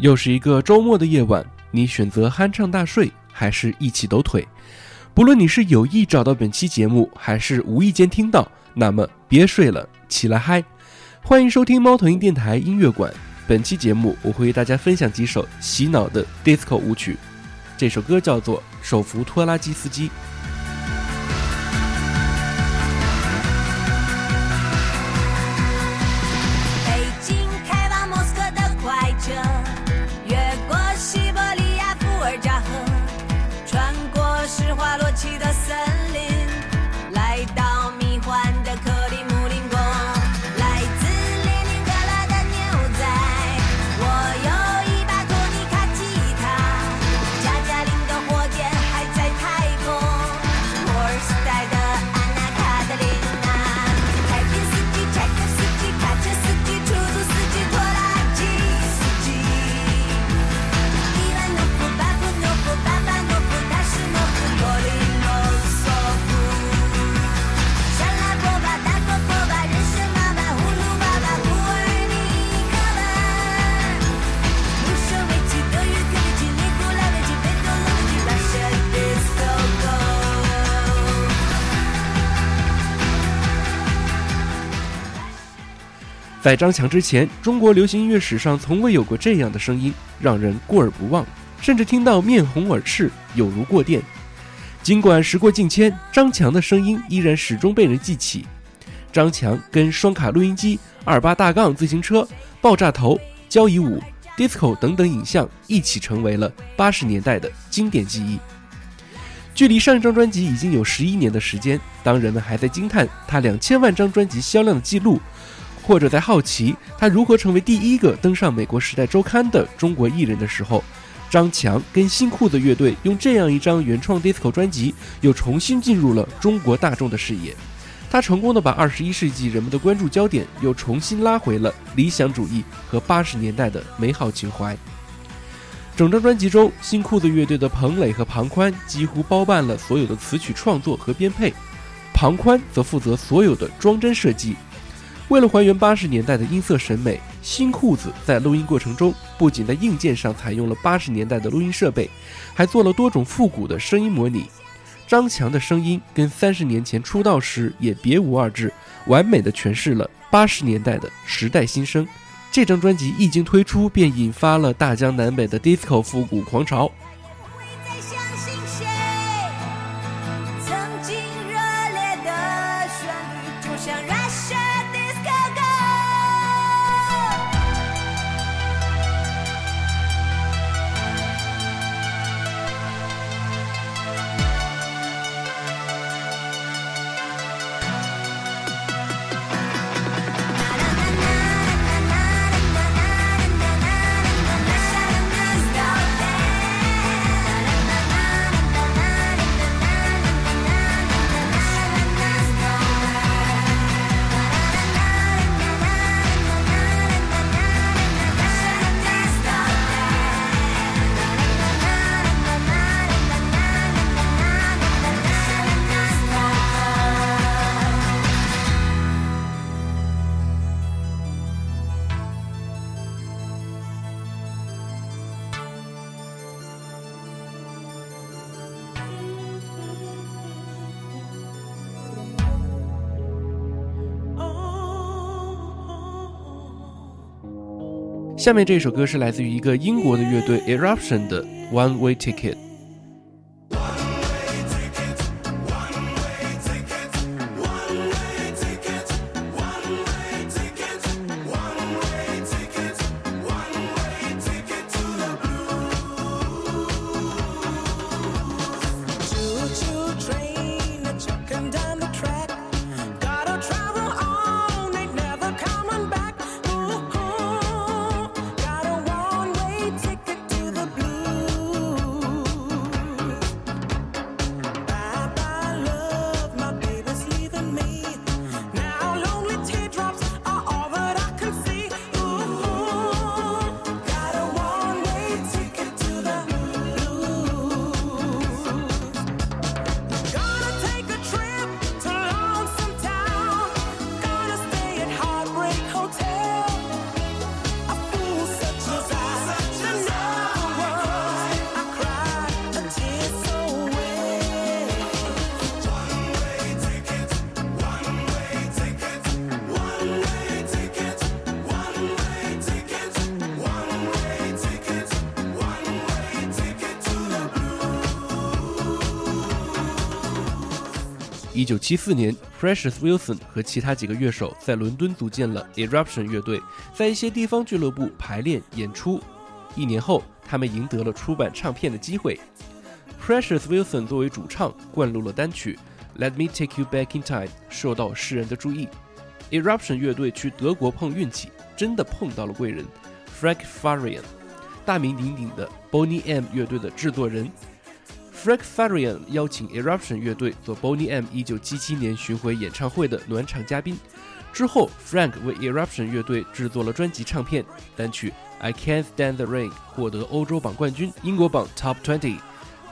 又是一个周末的夜晚，你选择酣畅大睡，还是一起抖腿？不论你是有意找到本期节目，还是无意间听到，那么别睡了，起来嗨！欢迎收听猫头鹰电台音乐馆。本期节目我会为大家分享几首洗脑的 disco 舞曲。这首歌叫做《手扶拖拉机司机》。在张强之前，中国流行音乐史上从未有过这样的声音，让人过耳不忘，甚至听到面红耳赤，有如过电。尽管时过境迁，张强的声音依然始终被人记起。张强跟双卡录音机、二八大杠自行车、爆炸头、交谊舞、disco 等等影像一起成为了八十年代的经典记忆。距离上一张专辑已经有十一年的时间，当人们还在惊叹他两千万张专辑销量的记录。或者在好奇他如何成为第一个登上美国《时代周刊》的中国艺人的时候，张强跟新裤子乐队用这样一张原创 disco 专辑，又重新进入了中国大众的视野。他成功的把二十一世纪人们的关注焦点又重新拉回了理想主义和八十年代的美好情怀。整张专辑中，新裤子乐队的彭磊和庞宽几乎包办了所有的词曲创作和编配，庞宽则负责所有的装帧设计。为了还原八十年代的音色审美，新裤子在录音过程中不仅在硬件上采用了八十年代的录音设备，还做了多种复古的声音模拟。张强的声音跟三十年前出道时也别无二致，完美的诠释了八十年代的时代新生。这张专辑一经推出，便引发了大江南北的 disco 复古狂潮。下面这首歌是来自于一个英国的乐队 Eruption 的 One Way Ticket。一九七四年，Precious Wilson 和其他几个乐手在伦敦组建了 Eruption 乐队，在一些地方俱乐部排练演出。一年后，他们赢得了出版唱片的机会。Precious Wilson 作为主唱，灌录了单曲《Let Me Take You Back in Time》，受到世人的注意。Eruption 乐队去德国碰运气，真的碰到了贵人 Frank Farian，大名鼎鼎的 Boney M 乐队的制作人。Frank Farian 邀请 Eruption 乐队做 Boney M 1977年巡回演唱会的暖场嘉宾。之后，Frank 为 Eruption 乐队制作了专辑唱片，单曲《I Can't Stand the Rain》获得欧洲榜冠军，英国榜 Top Twenty。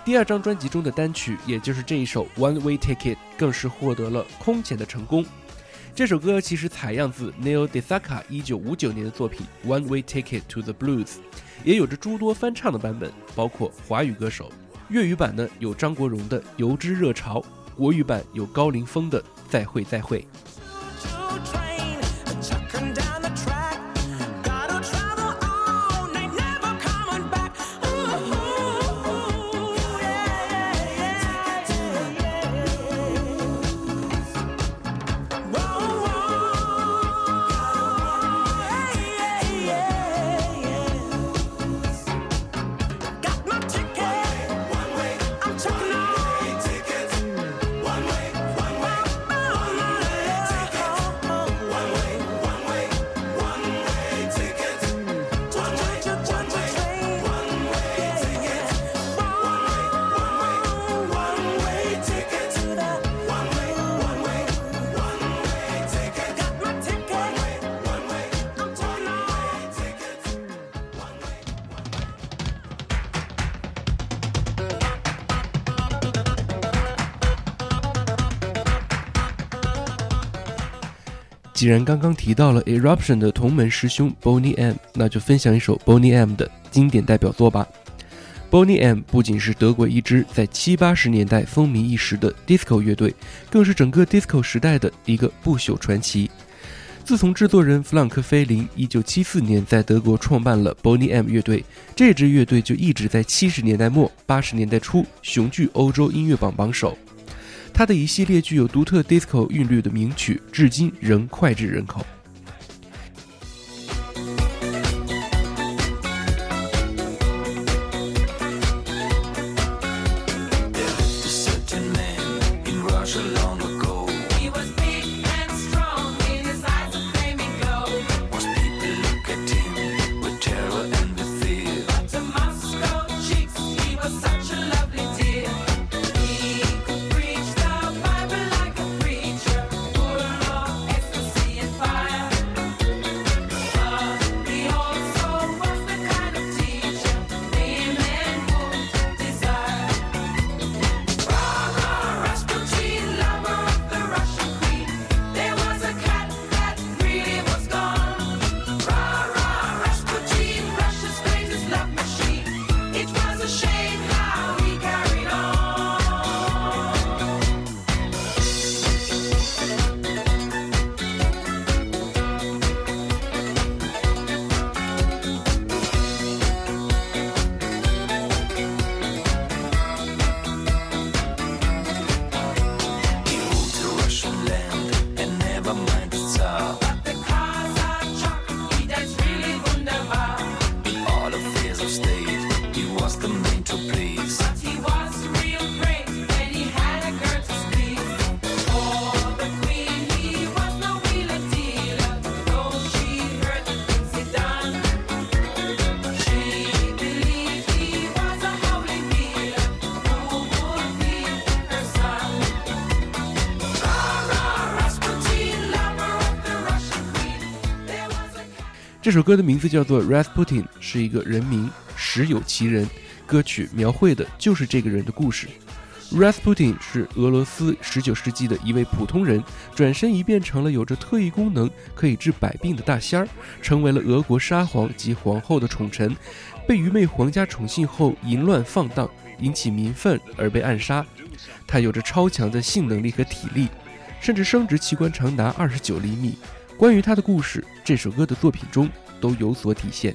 第二张专辑中的单曲，也就是这一首《One Way Ticket》，更是获得了空前的成功。这首歌其实采样自 Neil Desaka 1959年的作品《One Way Ticket to the Blues》，也有着诸多翻唱的版本，包括华语歌手。粤语版呢有张国荣的《油脂热潮》，国语版有高凌风的《再会再会》。既然刚刚提到了 Eruption 的同门师兄 Boney M，那就分享一首 Boney M 的经典代表作吧。Boney M 不仅是德国一支在七八十年代风靡一时的 Disco 乐队，更是整个 Disco 时代的一个不朽传奇。自从制作人弗朗克·菲林1974年在德国创办了 Boney M 乐队，这支乐队就一直在70年代末、80年代初雄踞欧洲音乐榜榜首。他的一系列具有独特 disco 韵律的名曲，至今仍脍炙人口。这首歌的名字叫做《Rasputin》，是一个人名，实有其人。歌曲描绘的就是这个人的故事。Rasputin 是俄罗斯19世纪的一位普通人，转身一变成了有着特异功能、可以治百病的大仙儿，成为了俄国沙皇及皇后的宠臣。被愚昧皇家宠幸后，淫乱放荡，引起民愤而被暗杀。他有着超强的性能力和体力，甚至生殖器官长达二十九厘米。关于他的故事这首歌的作品中都有所体现。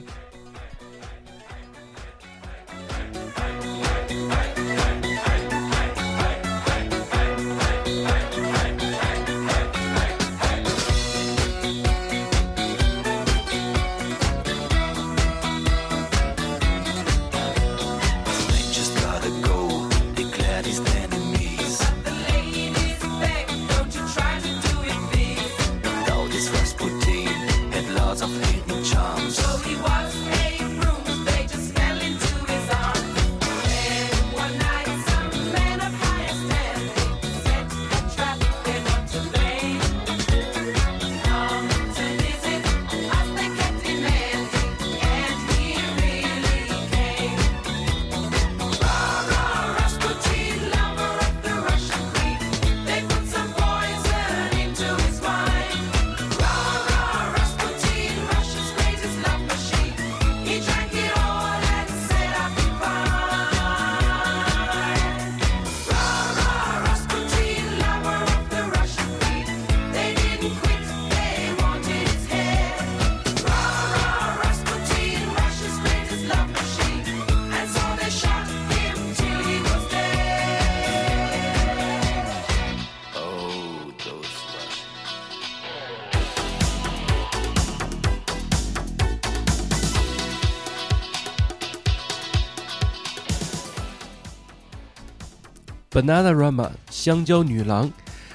Bananarama 香蕉女郎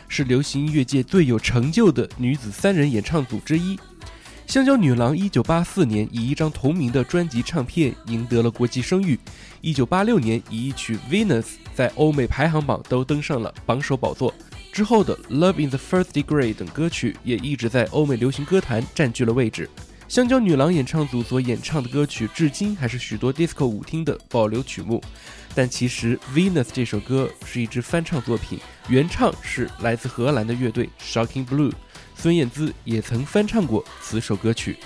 是流行音乐界最有成就的女子三人演唱组之一。香蕉女郎1984年以一张同名的专辑唱片赢得了国际声誉，1986年以一曲《Venus》在欧美排行榜都登上了榜首宝座。之后的《Love in the First Degree》等歌曲也一直在欧美流行歌坛占据了位置。香蕉女郎演唱组所演唱的歌曲，至今还是许多 disco 舞厅的保留曲目。但其实《Venus》这首歌是一支翻唱作品，原唱是来自荷兰的乐队 Shocking Blue。孙燕姿也曾翻唱过此首歌曲。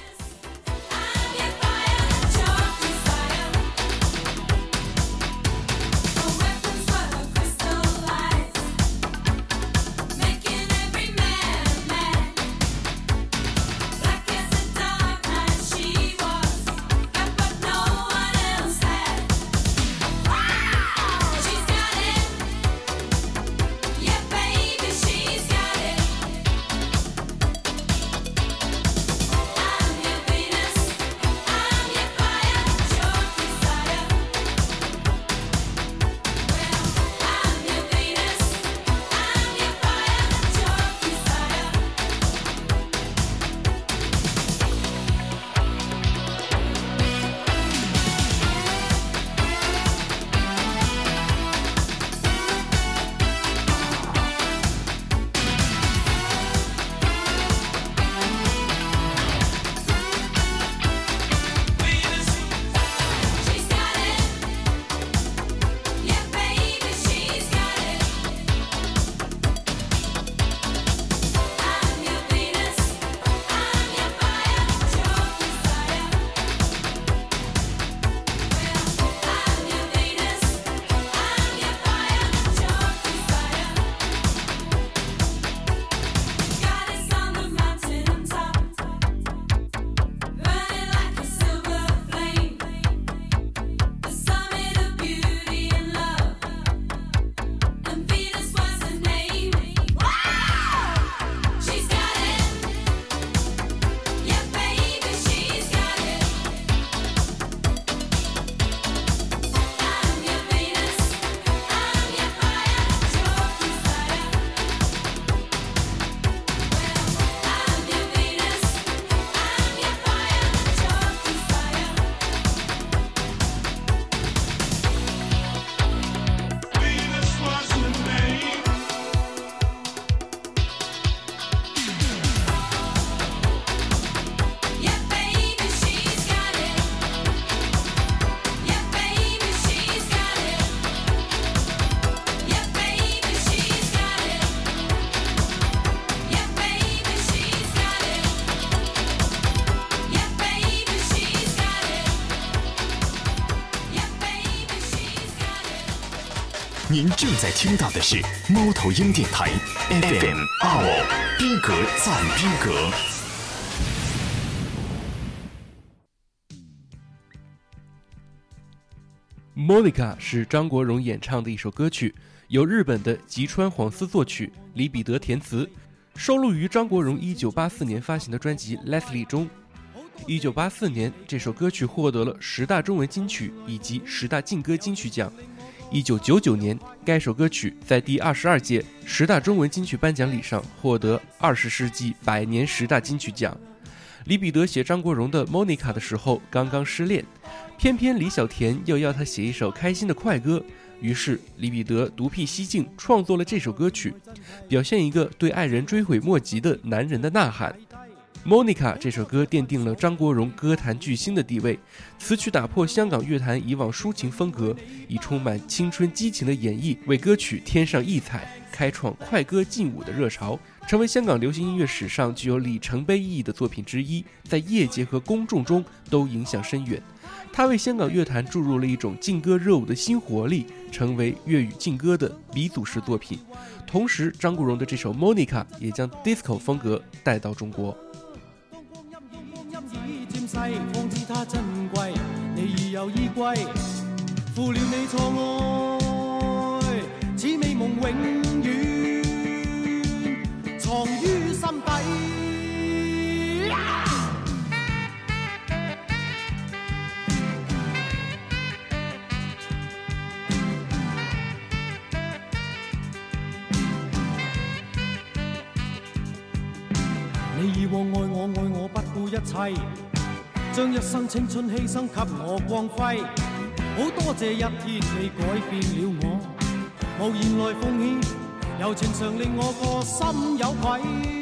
您正在听到的是猫头鹰电台 FM 二五逼格赞逼格。Monica 是张国荣演唱的一首歌曲，由日本的吉川晃司作曲，李彼得填词，收录于张国荣1984年发行的专辑《Leslie》中。1984年，这首歌曲获得了十大中文金曲以及十大劲歌金曲奖。一九九九年，该首歌曲在第二十二届十大中文金曲颁奖礼上获得二十世纪百年十大金曲奖。李彼得写张国荣的《Monica》的时候刚刚失恋，偏偏李小田又要他写一首开心的快歌，于是李彼得独辟蹊径创作了这首歌曲，表现一个对爱人追悔莫及的男人的呐喊。Monica 这首歌奠定了张国荣歌坛巨星的地位，词曲打破香港乐坛以往抒情风格，以充满青春激情的演绎为歌曲添上异彩，开创快歌劲舞的热潮，成为香港流行音乐史上具有里程碑意义的作品之一，在业界和公众中都影响深远。它为香港乐坛注入了一种劲歌热舞的新活力，成为粤语劲歌的鼻祖式作品。同时，张国荣的这首 Monica 也将 disco 风格带到中国。方知它珍贵你已有依归负了你错爱此美梦永远藏于心底你以往爱我爱我不顾一切。将一生青春牺牲给我光辉。好多谢一天你改变了我，无言来奉献，柔情常令我个心有愧。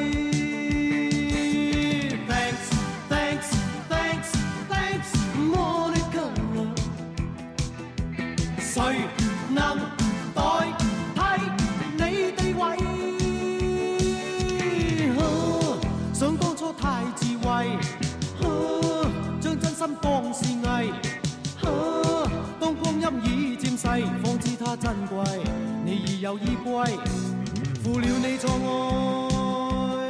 是藝。啊当光阴已渐逝，方知它珍贵。你已有依归，负了你错爱，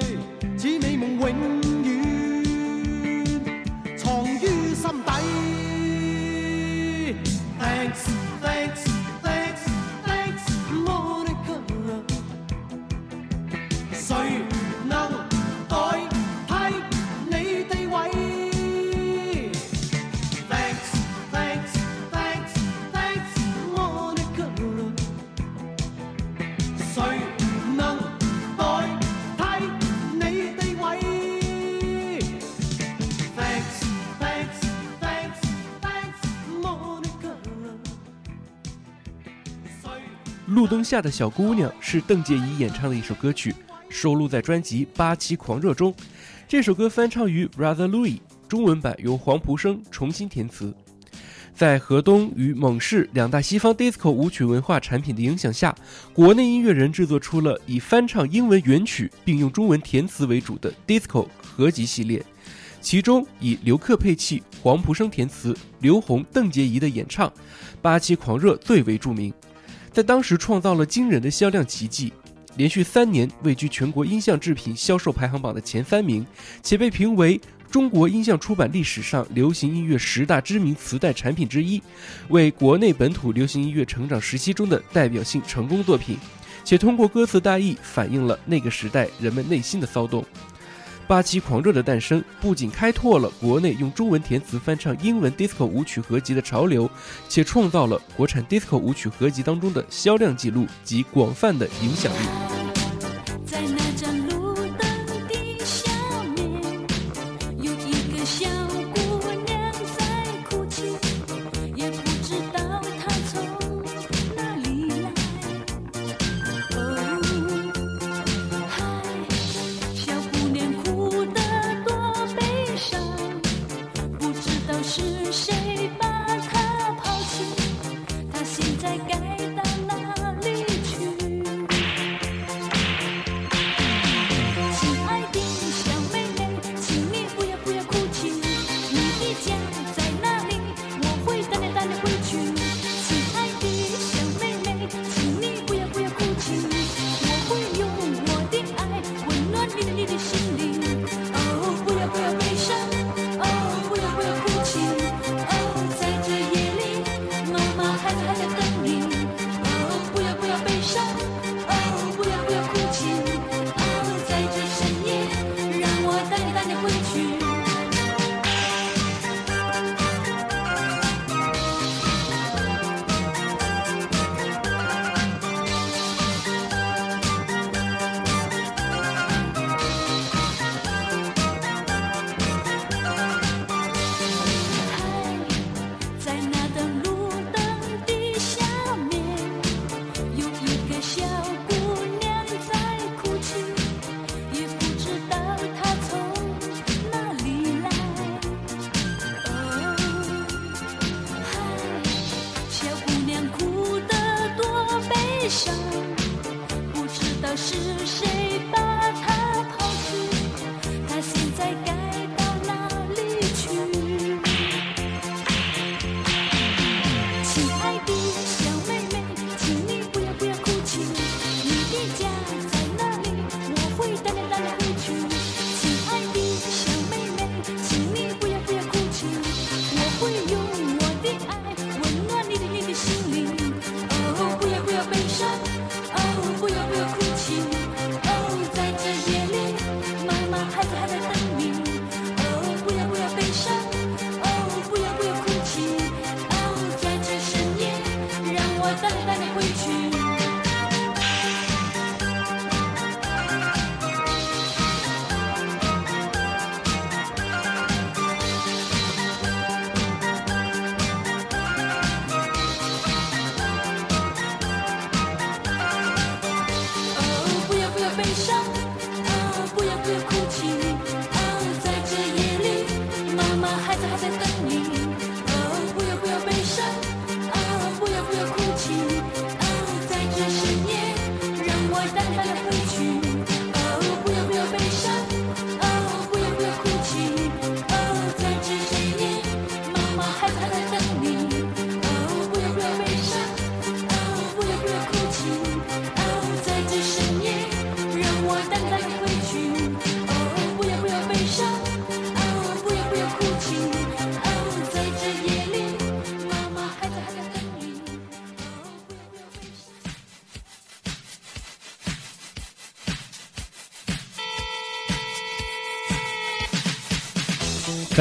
此美梦永远藏于心底。路灯下的小姑娘是邓婕怡演唱的一首歌曲，收录在专辑《八七狂热》中。这首歌翻唱于 Brother Louis，中文版由黄蒲生重新填词。在河东与蒙氏两大西方 disco 舞曲文化产品的影响下，国内音乐人制作出了以翻唱英文原曲并用中文填词为主的 disco 合集系列，其中以刘克配器、黄蒲生填词、刘宏、邓婕怡的演唱，《八七狂热》最为著名。在当时创造了惊人的销量奇迹，连续三年位居全国音像制品销售排行榜的前三名，且被评为中国音像出版历史上流行音乐十大知名磁带产品之一，为国内本土流行音乐成长时期中的代表性成功作品，且通过歌词大意反映了那个时代人们内心的骚动。八七狂热的诞生不仅开拓了国内用中文填词翻唱英文 disco 舞曲合集的潮流，且创造了国产 disco 舞曲合集当中的销量记录及广泛的影响力。together.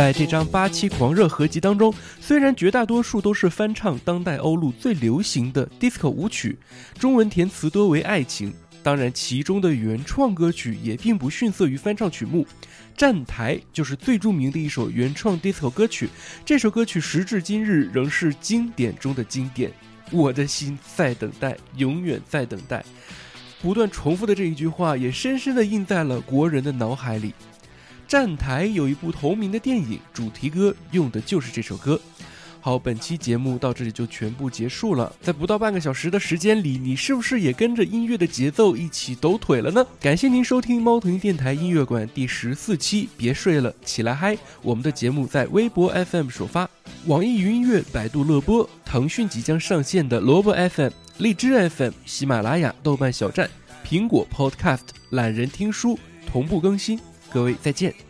在这张八七狂热合集当中，虽然绝大多数都是翻唱当代欧陆最流行的 disco 舞曲，中文填词多为爱情，当然其中的原创歌曲也并不逊色于翻唱曲目。站台就是最著名的一首原创 disco 歌曲，这首歌曲时至今日仍是经典中的经典。我的心在等待，永远在等待。不断重复的这一句话，也深深地印在了国人的脑海里。站台有一部同名的电影，主题歌用的就是这首歌。好，本期节目到这里就全部结束了。在不到半个小时的时间里，你是不是也跟着音乐的节奏一起抖腿了呢？感谢您收听猫头鹰电台音乐馆第十四期，别睡了，起来嗨！我们的节目在微博 FM 首发，网易云音乐、百度乐播、腾讯即将上线的萝卜 FM、荔枝 FM、喜马拉雅、豆瓣小站、苹果 Podcast、懒人听书同步更新。各位再见。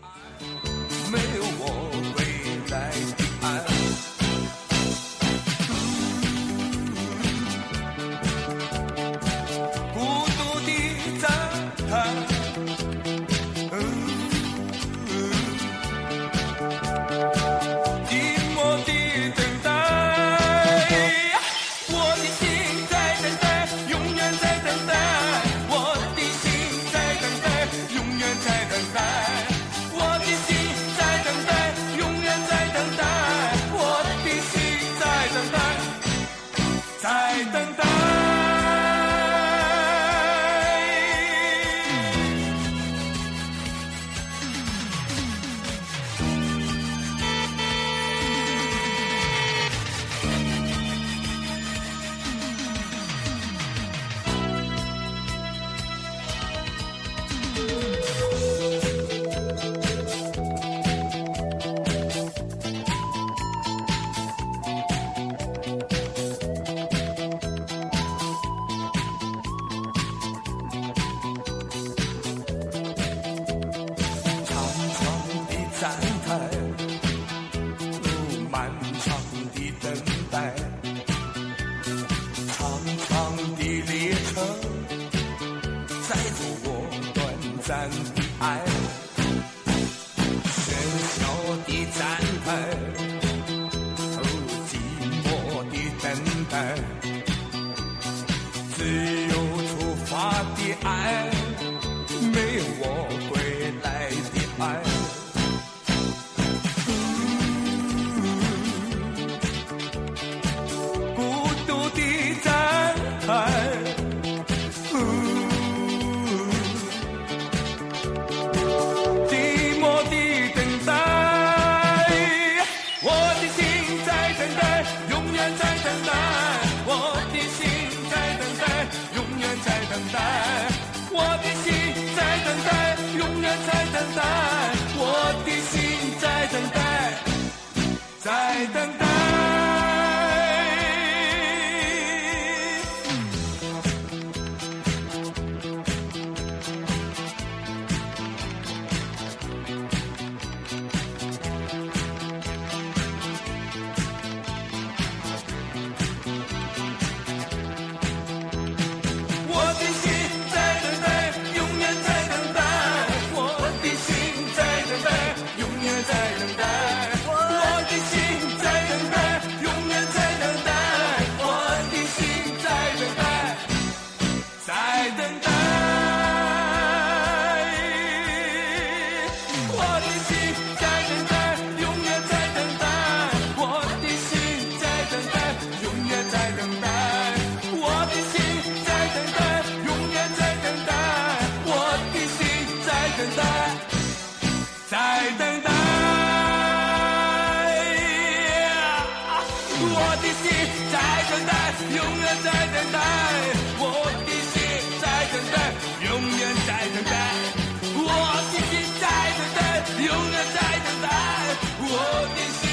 永远在等待。我的心在等待，永远在等待。我的心在等待，永远在等待。我的心在等待，在等等待，永远在等待。我的心在等待，永远在等待。我的心在等待，永远在等待。我的心